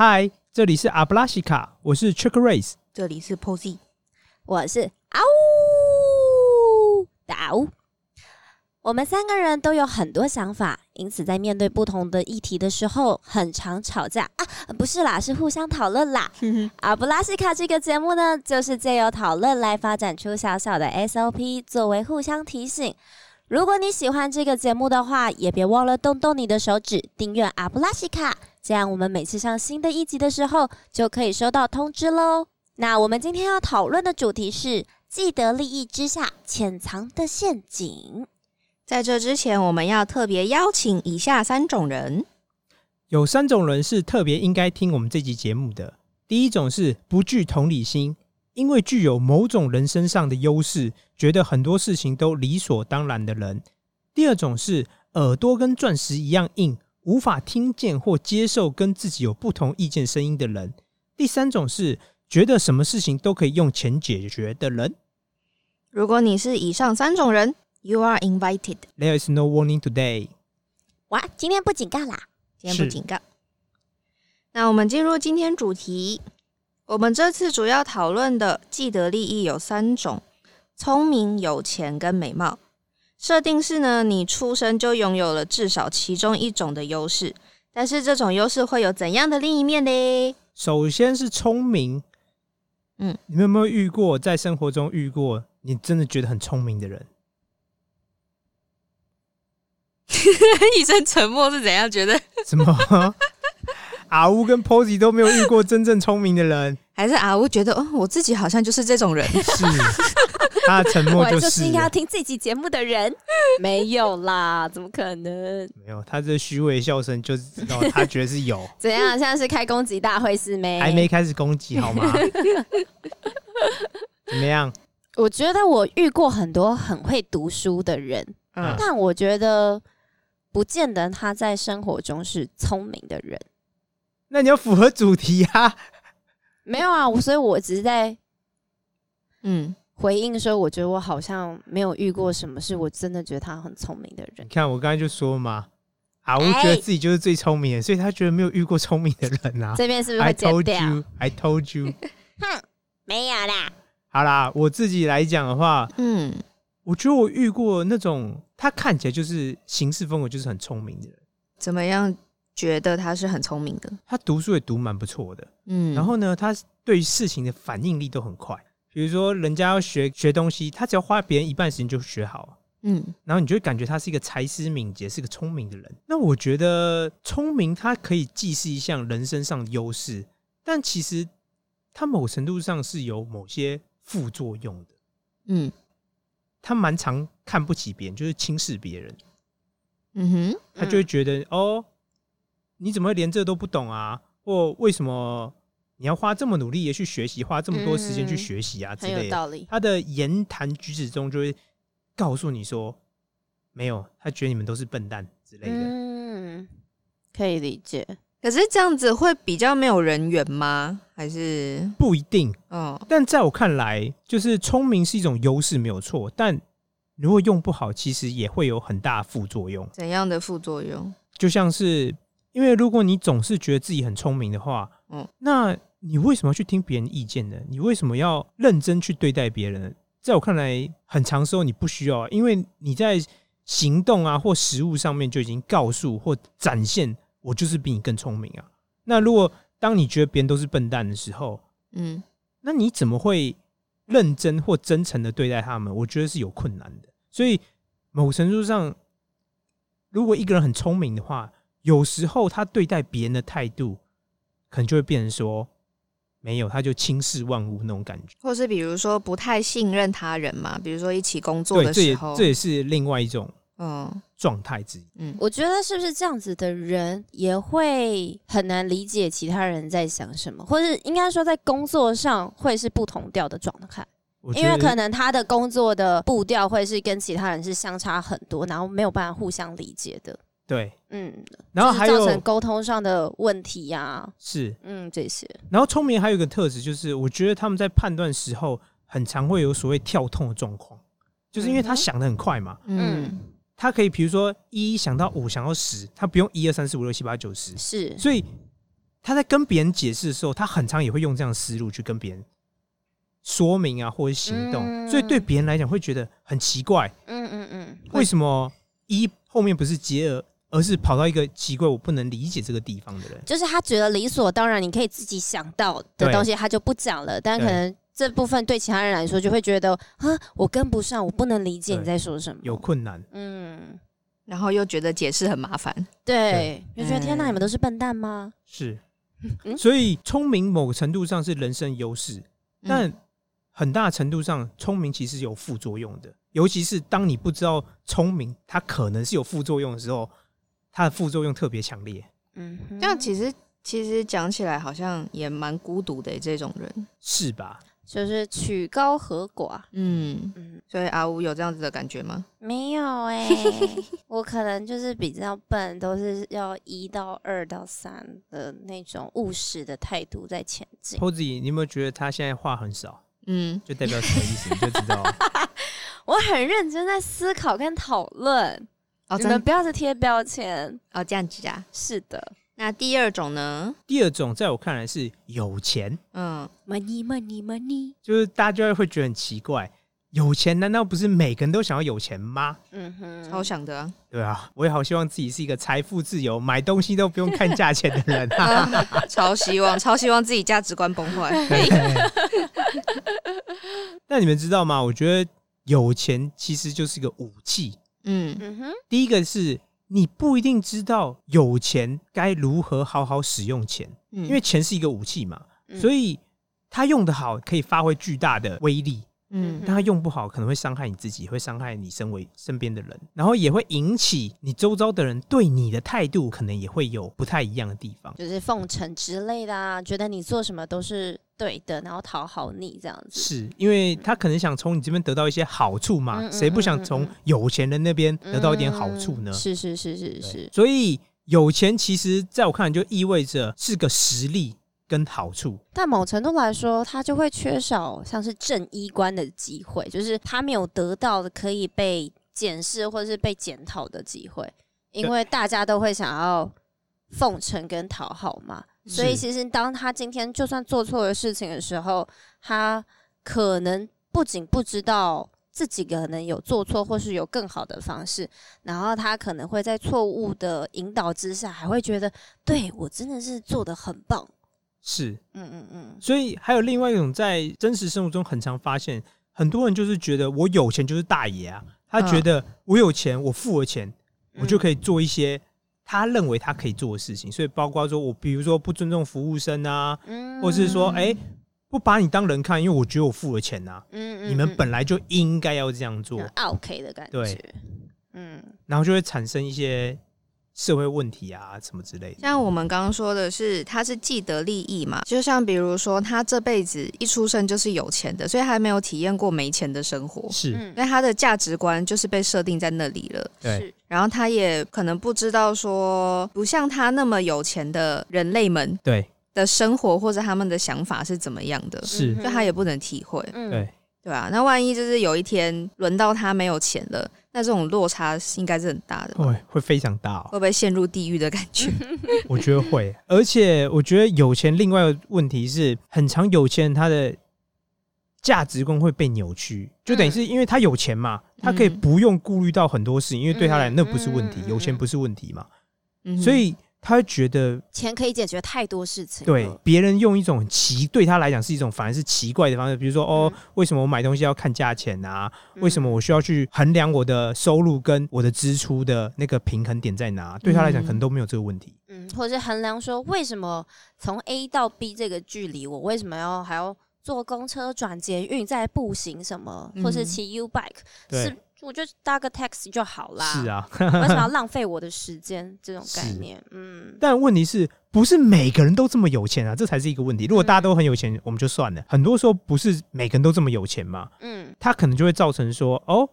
嗨，这里是阿布拉西卡，我是 Chuck Race。这里是 Posy，我是嗷呜打呜。我们三个人都有很多想法，因此在面对不同的议题的时候，很常吵架啊！不是啦，是互相讨论啦。阿布拉西卡这个节目呢，就是借由讨论来发展出小小的 SOP，作为互相提醒。如果你喜欢这个节目的话，也别忘了动动你的手指订阅阿布拉西卡，这样我们每次上新的一集的时候，就可以收到通知喽。那我们今天要讨论的主题是既得利益之下潜藏的陷阱。在这之前，我们要特别邀请以下三种人：有三种人是特别应该听我们这集节目的。第一种是不具同理心，因为具有某种人身上的优势，觉得很多事情都理所当然的人；第二种是耳朵跟钻石一样硬，无法听见或接受跟自己有不同意见声音的人；第三种是觉得什么事情都可以用钱解决的人。如果你是以上三种人，You are invited。There is no warning today。哇，今天不警告啦！今天不警告。那我们进入今天主题。我们这次主要讨论的既得利益有三种：聪明、有钱跟美貌。设定是呢，你出生就拥有了至少其中一种的优势，但是这种优势会有怎样的另一面呢？首先是聪明，嗯，你们有没有遇过在生活中遇过你真的觉得很聪明的人？一声沉默是怎样觉得？什么？阿乌跟 Posy 都没有遇过真正聪明的人，还是阿乌觉得，哦，我自己好像就是这种人。是他的沉默我就就是是应该要听这集节目的人，没有啦，怎么可能？没有他这虚伪笑声，就知道他觉得是有，怎样？现在是开攻击大会是没？还没。开始攻击好吗？怎么样？我觉得我遇过很多很会读书的人，嗯但我觉得不见得他在生活中是聪明的人。那你要符合主题啊！没有啊，我所以我只是在嗯，回应说，我觉得我好像没有遇过什么是我真的觉得他很聪明的人你。看我刚才就说嘛，阿乌哎觉得自己就是最聪明的，所以他觉得没有遇过聪明的人啊。这边是不是 I 会剪 told 掉？you, I told you。哼，没有啦。好啦，我自己来讲的话，嗯，我觉得我遇过那种他看起来就是行事风格就是很聪明的人，怎么样？觉得他是很聪明的。他读书也读蛮不错的，嗯，然后呢，他对于事情的反应力都很快。比如说，人家要学学东西，他只要花别人一半时间就学好，嗯然后你就会感觉他是一个才思敏捷，是个聪明的人。那我觉得聪明，它可以既是一项人身上的优势，但其实它某程度上是有某些副作用的。嗯他蛮常看不起别人，就是轻视别人，嗯哼，他就会觉得、哦，你怎么连这都不懂啊？或为什么你要花这么努力也去学习，花这么多时间去嗯学习啊之很有类的？道理。他的言谈举止中就会告诉你说，没有，他觉得你们都是笨蛋之类的。嗯，可以理解。可是这样子会比较没有人缘吗？还是不一定，哦，但在我看来，就是聪明是一种优势，没有错。但如果用不好，其实也会有很大的副作用。怎样的副作用？就像是，因为如果你总是觉得自己很聪明的话，嗯嗯，那你为什么要去听别人意见呢？你为什么要认真去对待别人呢？在我看来，很长时候你不需要啊，因为你在行动啊或实物上面就已经告诉或展现，我就是比你更聪明啊。那如果当你觉得别人都是笨蛋的时候，嗯那你怎么会认真或真诚的对待他们？我觉得是有困难的。所以某程度上，如果一个人很聪明的话，有时候他对待别人的态度，可能就会变成说，没有，他就轻视万物那种感觉。或是比如说不太信任他人嘛，比如说一起工作的时候，这也是另外一种嗯状态之一。嗯我觉得是不是这样子的人也会很难理解其他人在想什么，或是应该说在工作上会是不同调的状态，因为可能他的工作的步调会是跟其他人是相差很多，然后没有办法互相理解的。对，嗯，然后还有就是造成沟通上的问题呀、是，嗯，这些，然后聪明还有一个特质，就是我觉得他们在判断时候，很常会有所谓跳痛的状况，就是因为他想的很快嘛，嗯。他可以比如说一想到五，想到十，他不用一二三四五六七八九十，是，所以他在跟别人解释的时候，他很常也会用这样的思路去跟别人说明啊，或者行动，嗯。所以对别人来讲会觉得很奇怪，嗯嗯嗯，为什么一后面不是接二，而是跑到一个奇怪我不能理解这个地方的人？就是他觉得理所当然，你可以自己想到的东西，他就不讲了。但可能这部分对其他人来说，就会觉得啊，我跟不上，我不能理解你在说什么。有困难，嗯，然后又觉得解释很麻烦。对，就觉得天哪，嗯你们都是笨蛋吗？是，嗯所以聪明某个程度上是人生优势，但很大程度上，聪明其实有副作用的。尤其是当你不知道聪明它可能是有副作用的时候，它的副作用特别强烈，嗯哼，这样其实其实讲起来好像也蛮孤独的这种人。是吧？就是曲高和寡。嗯，嗯，所以阿乌有这样子的感觉吗？没有哎、我可能就是比较笨，都是要一到二到三的那种务实的态度在前进。Posy，你有没有觉得他现在话很少，嗯，就代表什么意思？你就知道了。我很认真在思考跟讨论，哦，你真的们不要再贴标签。哦这样子啊。是的那第二种呢？第二种，在我看来是有钱，嗯，，money money money。就是大家会觉得很奇怪，有钱难道不是每个人都想要有钱吗？嗯哼，超想的啊。对啊，我也好希望自己是一个财富自由、买东西都不用看价钱的人。啊 超希望，超希望自己价值观崩坏。那你们知道吗？我觉得有钱其实就是一个武器。嗯。嗯哼，第一个是你不一定知道有钱该如何好好使用钱，嗯，因为钱是一个武器嘛，嗯。所以它用的好可以发挥巨大的威力，嗯但他用不好可能会伤害你自己，会伤害你身为身边的人，然后也会引起你周遭的人对你的态度可能也会有不太一样的地方。就是奉承之类的啊，觉得你做什么都是对的，然后讨好你这样子。是因为他可能想从你这边得到一些好处嘛？谁不想从有钱人那边得到一点好处呢？嗯是是是是是，所以有钱其实在我看来就意味着是个实力跟好处。但某程度来说，他就会缺少像是正衣冠的机会，就是他没有得到的可以被检视或是被检讨的机会，因为大家都会想要奉承跟讨好嘛。所以其实当他今天就算做错了事情的时候，他可能不仅不知道自己可能有做错，或是有更好的方式，然后他可能会在错误的引导之下，还会觉得对我真的是做的很棒。是，嗯嗯嗯，所以还有另外一种在真实生活中很常发现，很多人就是觉得我有钱就是大爷啊，他觉得我有钱，我付了钱，我就可以做一些他认为他可以做的事情。所以包括说我比如说不尊重服务生啊，嗯。或是说哎、不把你当人看，因为我觉得我付了钱呐、嗯你们本来就应该要这样做，OK 的感觉，对，嗯。然后就会产生一些社会问题啊什么之类的。像我们刚刚说的是，他是既得利益嘛，就像比如说他这辈子一出生就是有钱的，所以还没有体验过没钱的生活，是，因为他的价值观就是被设定在那里了。对。是。然后他也可能不知道说，不像他那么有钱的人类们对，的生活或者他们的想法是怎么样的，是。所以他也不能体会，嗯。对，对啊、那万一就是有一天轮到他没有钱了，那这种落差应该是很大的吧，会会非常大、哦。会不会陷入地狱的感觉？我觉得会，而且我觉得有钱另外一个问题是，很常有钱人他的价值观会被扭曲，就等于是因为他有钱嘛，他可以嗯。不用顾虑到很多事情，因为对他来嗯。那不是问题有钱不是问题嘛，嗯。所以他会觉得钱可以解决太多事情，对别人用一种很奇对他来讲是一种反而是奇怪的方式，比如说哦，为什么我买东西要看价钱啊？嗯为什么我需要去衡量我的收入跟我的支出的那个平衡点在哪？对他来讲可能都没有这个问题。嗯，或者是衡量说为什么从 A 到 B 这个距离，我为什么要还要坐公车转捷运再步行什么，或是嗯骑 U bike，对是我就搭个 taxi 就好啦。是，啊，为什么要浪费我的时间？这种概念，嗯，但问题是不是每个人都这么有钱啊？这才是一个问题。如果大家都很有钱，我们就算了。很多时候不是每个人都这么有钱嘛，嗯他可能就会造成说，哦，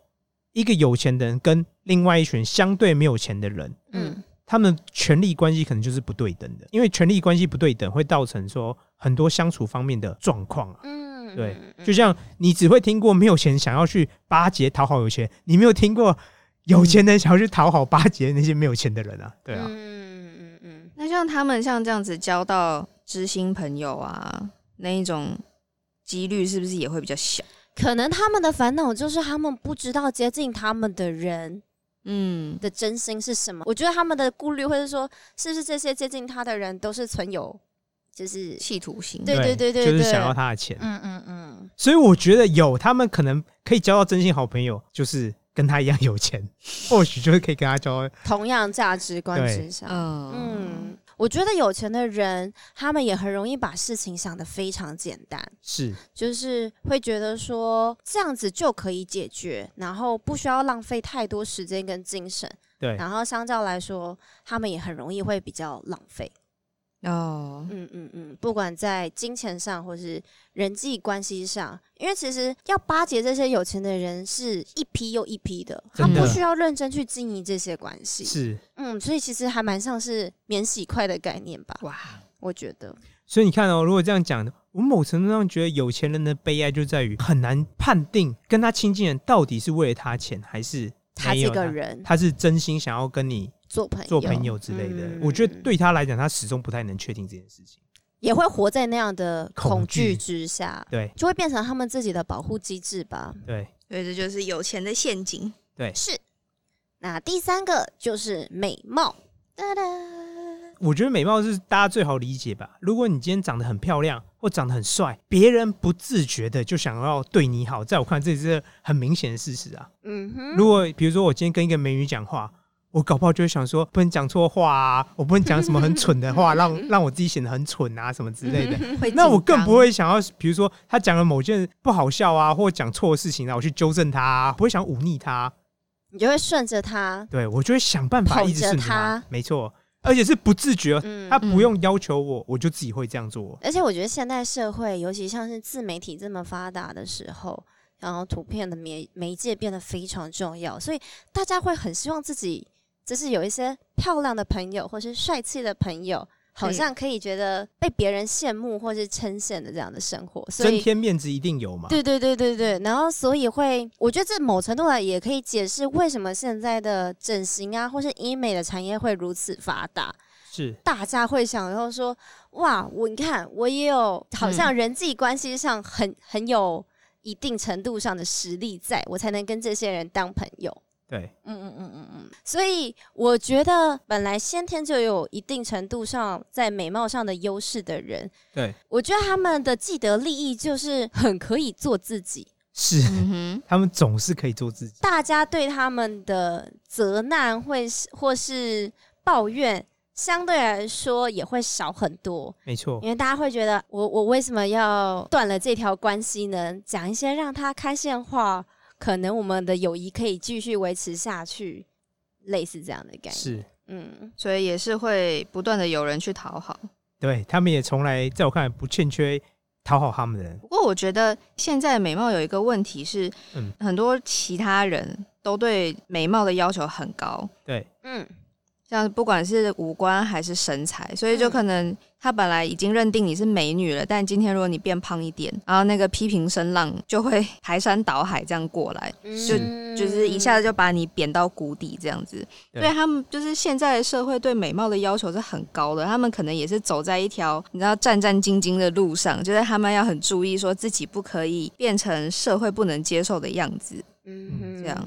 一个有钱的人跟另外一群相对没有钱的人，嗯他们的权力关系可能就是不对等的。因为权力关系不对等，会造成说很多相处方面的状况啊。嗯，对嗯，就像你只会听过没有钱想要去巴结讨好有钱，你没有听过有钱人想要去讨好巴结那些没有钱的人啊。对啊，嗯嗯嗯那像他们像这样子交到知心朋友啊，那一种几率是不是也会比较小？可能他们的烦恼就是他们不知道接近他们的人嗯，的真心是什么。我觉得他们的顾虑会是说，是不是这些接近他的人都是存有，就是企图心。对对对对对就是想要他的钱。嗯嗯嗯，所以我觉得有他们可能可以交到真心好朋友，就是跟他一样有钱，或许就是可以跟他交。同样价值观之上，嗯。嗯，我觉得有钱的人，他们也很容易把事情想得非常简单，是。就是会觉得说这样子就可以解决，然后不需要浪费太多时间跟精神，对，然后相较来说，他们也很容易会比较浪费。哦，嗯嗯嗯，不管在金钱上或是人际关系上，因为其实要巴结这些有钱的人是一批又一批的，他不需要认真去经营这些关系。是。嗯，所以其实还蛮像是免洗筷的概念吧，哇，我觉得。所以你看哦，如果这样讲，我某程度上觉得有钱人的悲哀就在于很难判定跟他亲近的人到底是为了他钱，还是他这个人他是真心想要跟你做朋友，做朋友之类的。嗯我觉得对他来讲，他始终不太能确定这件事情。也会活在那样的恐恐惧惧之下，对就会变成他们自己的保护机制吧。对所以这就是有钱的陷阱。对，是。那第三个就是美貌，哒哒。我觉得美貌是大家最好理解吧。如果你今天长得很漂亮或长得很帅，别人不自觉的就想要对你好，在我看这是很明显的事实啊。嗯哼，如果比如说我今天跟一个美女讲话，我搞不好就会想说，不能讲错话啊，我不能讲什么很蠢的话，让 让我自己显得很蠢啊，什么之类的。那我更不会想要，比如说他讲了某件不好笑啊，或讲错的事情啊，我去纠正他、啊，不会想忤逆他。你就会顺着他，对我就会想办法一直顺着他没错，而且是不自觉他不用要求我，我就自己会这样做。而且我觉得现代社会，尤其像是自媒体这么发达的时候，然后图片的媒媒介变得非常重要，所以大家会很希望自己就是有一些漂亮的朋友，或是帅气的朋友，好像可以觉得被别人羡慕或是称羡的这样的生活，所以增。添面子一定有嘛？对对对对对，然后所以会，我觉得这某程度来也可以解释为什么现在的整形啊，或是医美的产业会如此发达。是大家会想要说，哇，我你看我也有好像人际关系上很很有一定程度上的实力在，我才能跟这些人当朋友。对，嗯嗯嗯嗯嗯，所以我觉得本来先天就有一定程度上在美貌上的优势的人，对，我觉得他们的既得利益就是很可以做自己，是，嗯哼，他们总是可以做自己。大家对他们的责难会是或是抱怨，相对来说也会少很多。没错因，为大家会觉得我我为什么要断了这条关系呢？讲一些让他开心的话，可能我们的友谊可以继续维持下去，类似这样的感觉。是，嗯，所以也是会不断的有人去讨好。对他们也从来在我看来不欠缺讨好他们的人。不过我觉得现在美貌有一个问题是，嗯很多其他人都对美貌的要求很高，对，嗯，像不管是五官还是身材，所以就嗯可能他本来已经认定你是美女了，但今天如果你变胖一点，然后那个批评声浪就会 排山倒海这样过来，是嗯就是一下子就把你贬到谷底这样子。对所以他们就是现在的社会对美貌的要求是很高的，他们可能也是走在一条你知道战战兢兢的路上，就是他们要很注意说自己不可以变成社会不能接受的样子，嗯这样。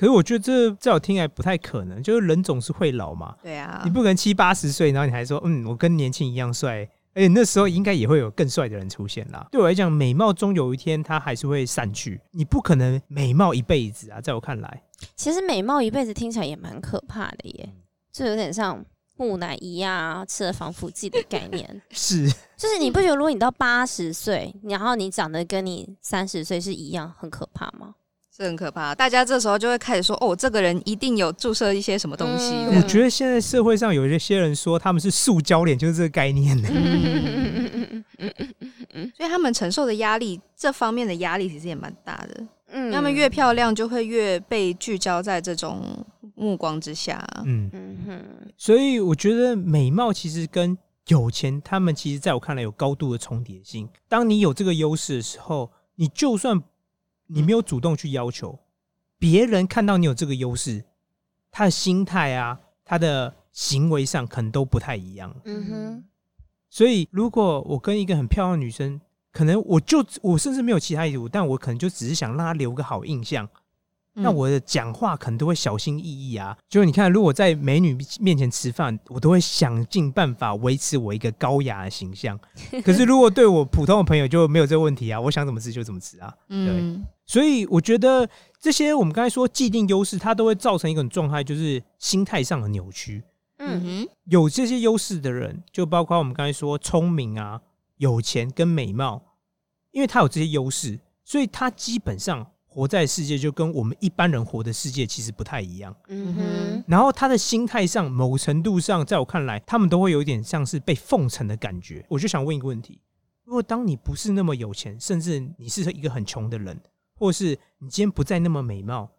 可是我觉得这在我听来不太可能，就是人总是会老嘛，对啊。你，不可能七八十岁，然后你还说，嗯，我跟年轻一样帅，而且那时候应该也会有更帅的人出现啦。对我来讲，美貌终有一天它还是会散去，你不可能美貌一辈子啊，在我看来，其实美貌一辈子听起来也蛮可怕的耶，嗯。就有点像木乃伊啊，吃了防腐剂的概念。是。就是你不觉得，如果你到八十岁，然后你长得跟你三十岁是一样，很可怕吗？是很可怕。大家这时候就会开始说，哦，这个人一定有注射一些什么东西。嗯我觉得现在社会上有一些人说他们是塑胶脸，就是这个概念呢。所以他们承受的压力，这方面的压力其实也蛮大的。嗯他们越漂亮，就会越被聚焦在这种目光之下。嗯，嗯哼，所以我觉得美貌其实跟有钱，他们其实在我看来有高度的重叠性。当你有这个优势的时候，你就算你没有主动去要求，别人看到你有这个优势，他的心态啊，他的行为上可能都不太一样。嗯哼，所以，如果我跟一个很漂亮的女生，可能我就我甚至没有其他意图，但我可能就只是想让她留个好印象。那嗯我的讲话可能都会小心翼翼啊。就是你看，如果在美女面前吃饭，我都会想尽办法维持我一个高雅的形象。可是如果对我普通的朋友就没有这个问题啊，我想怎么吃就怎么吃啊。嗯所以我觉得这些我们刚才说既定优势，它都会造成一种状态，就是心态上的扭曲。嗯嗯哼，有这些优势的人，就包括我们刚才说聪明啊、有钱跟美貌，因为他有这些优势，所以他基本上活在世界就跟我们一般人活的世界其实不太一样。嗯哼，然后他的心态上，某程度上，在我看来，他们都会有一点像是被奉承的感觉。我就想问一个问题：如果当你不是那么有钱，甚至你是一个很穷的人，或是你今天不再那么美貌，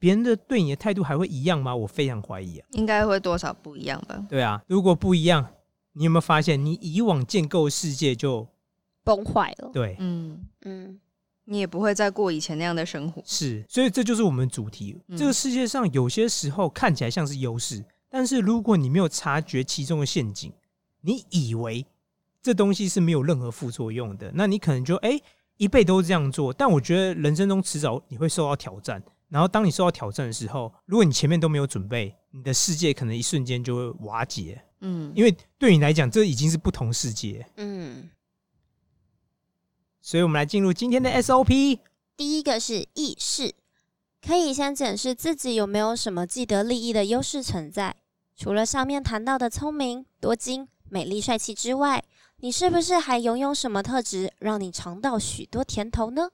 别人的对你的态度还会一样吗？我非常怀疑啊。应该会多少不一样吧？对啊，如果不一样，你有没有发现，你以往建构的世界就崩坏了。对嗯，嗯你也不会再过以前那样的生活。是，所以这就是我们主题。嗯这个世界上有些时候看起来像是优势，但是如果你没有察觉其中的陷阱，你以为这东西是没有任何副作用的，那你可能就哎、一辈都这样做。但我觉得人生中迟早你会受到挑战，然后当你受到挑战的时候，如果你前面都没有准备，你的世界可能一瞬间就会瓦解，嗯，因为对你来讲，这已经是不同世界。嗯，所以，我们来进入今天的 SOP。第一个是意识，可以先检视自己有没有什么既得利益的优势存在。除了上面谈到的聪明、多金、美丽、帅气之外，你是不是还拥有什么特质，让你尝到许多甜头呢？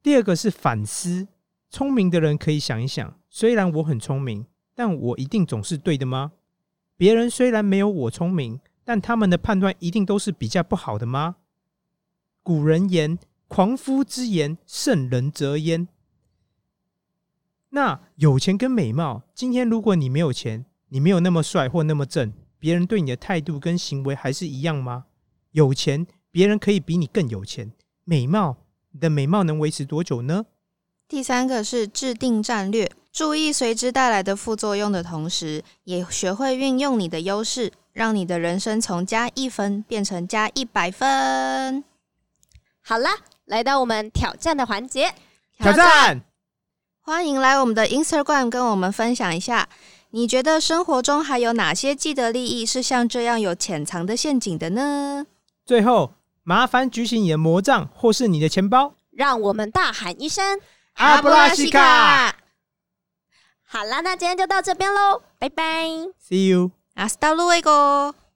第二个是反思，聪明的人可以想一想，虽然我很聪明，但我一定总是对的吗？别人虽然没有我聪明，但他们的判断一定都是比较不好的吗？古人言：“狂夫之言，圣人则焉。”那有钱跟美貌，今天如果你没有钱，你没有那么帅或那么正，别人对你的态度跟行为还是一样吗？有钱，别人可以比你更有钱；美貌，你的美貌能维持多久呢？第三个是制定战略，注意随之带来的副作用的同时，也学会运用你的优势，让你的人生从加一分变成加一百分。好啦，来到我们挑战的环节。挑战！欢迎来我们的 Instagram 跟我们分享一下，你觉得生活中还有哪些既得利益是像这样有潜藏的陷阱的呢？最后，麻烦举起你的魔杖或是你的钱包。让我们大喊一声阿布拉西卡！好啦，那今天就到这边喽，拜拜。See you。Hasta luego。